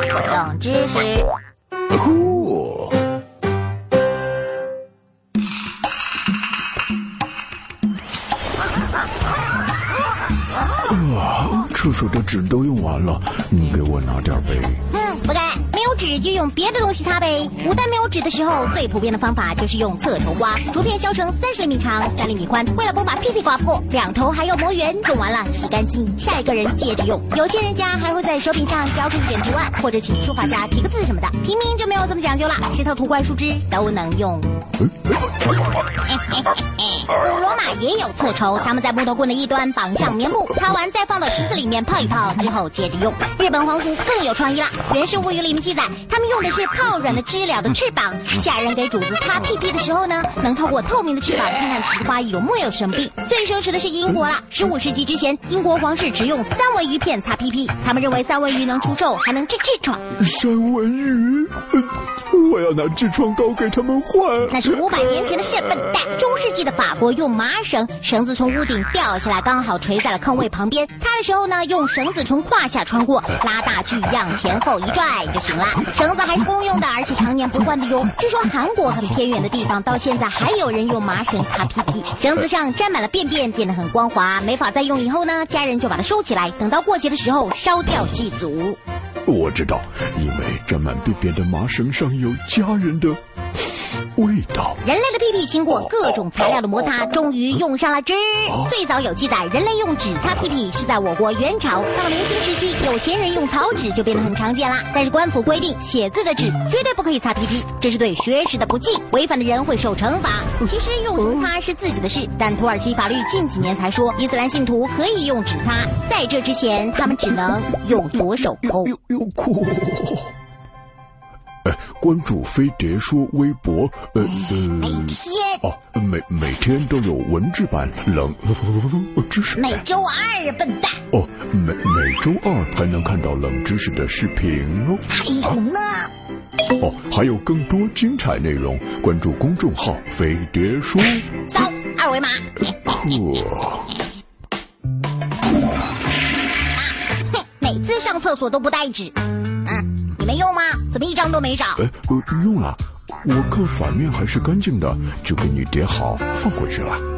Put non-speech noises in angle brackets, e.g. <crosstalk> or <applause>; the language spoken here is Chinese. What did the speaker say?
冷知识。哦，啊，厕所的纸都用完了，你给我拿点呗。嗯，不给，纸就用别的东西擦呗。古代没有纸的时候，最普遍的方法就是用侧头刮，竹片削成三十厘米长、三厘米宽，为了不把屁屁刮破，两头还要磨圆。用完了洗干净，下一个人接着用。有些人家还会在手柄上雕出一点图案，或者请书法家题个字什么的。平民就没有这么讲究了，石头、土块、树枝都能用。古罗马也有侧绸，他们在木头棍的一端绑上棉布，擦完再放到池子里面泡一泡，之后接着用。日本皇族更有创意了，《源氏物语》里面记载，他们用的是泡软的知了的翅膀。下人给主子擦屁屁的时候呢，能透过透明的翅膀看看菊花有没有生病。最奢侈的是英国啦，十五世纪之前，英国皇室只用三文鱼片擦屁屁，他们认为三文鱼能除臭，还能治痔疮。三文鱼，呃 <laughs> 我要拿痔疮膏给他们换。那是五百年前的事，笨蛋！中世纪的法国用麻绳，绳子从屋顶掉下来，刚好垂在了坑位旁边。擦的时候呢，用绳子从胯下穿过，拉大锯样前后一拽就行了。绳子还是公用的，而且常年不换的哟。据说韩国很偏远的地方，到现在还有人用麻绳擦屁屁，绳子上沾满了便便，变得很光滑，没法再用。以后呢，家人就把它收起来，等到过节的时候烧掉祭祖。我知道，因为沾满便便的麻绳上有家人的味道。人类的屁屁经过各种材料的摩擦，终于用上了纸。最早有记载，人类用纸擦屁屁是在我国元朝。到了明清时期，有钱人用草纸就变得很常见啦。但是官府规定，写字的纸绝对不可以擦屁屁，这是对学识的不敬，违反的人会受惩罚。其实用纸擦是自己的事，但土耳其法律近几年才说，伊斯兰信徒可以用纸擦，在这之前，他们只能用左手抠。哎，关注飞碟说微博，呃每呃，天哦，每每天都有文字版冷知识。每周二，笨蛋。哦，每每周二还能看到冷知识的视频哦。还有呢。哦，还有更多精彩内容，关注公众号“飞碟说扫二维码。”。每次上厕所都不带纸。嗯，没用吗？怎么一张都没找？哎，呃用了，我看反面还是干净的，就给你叠好放回去了。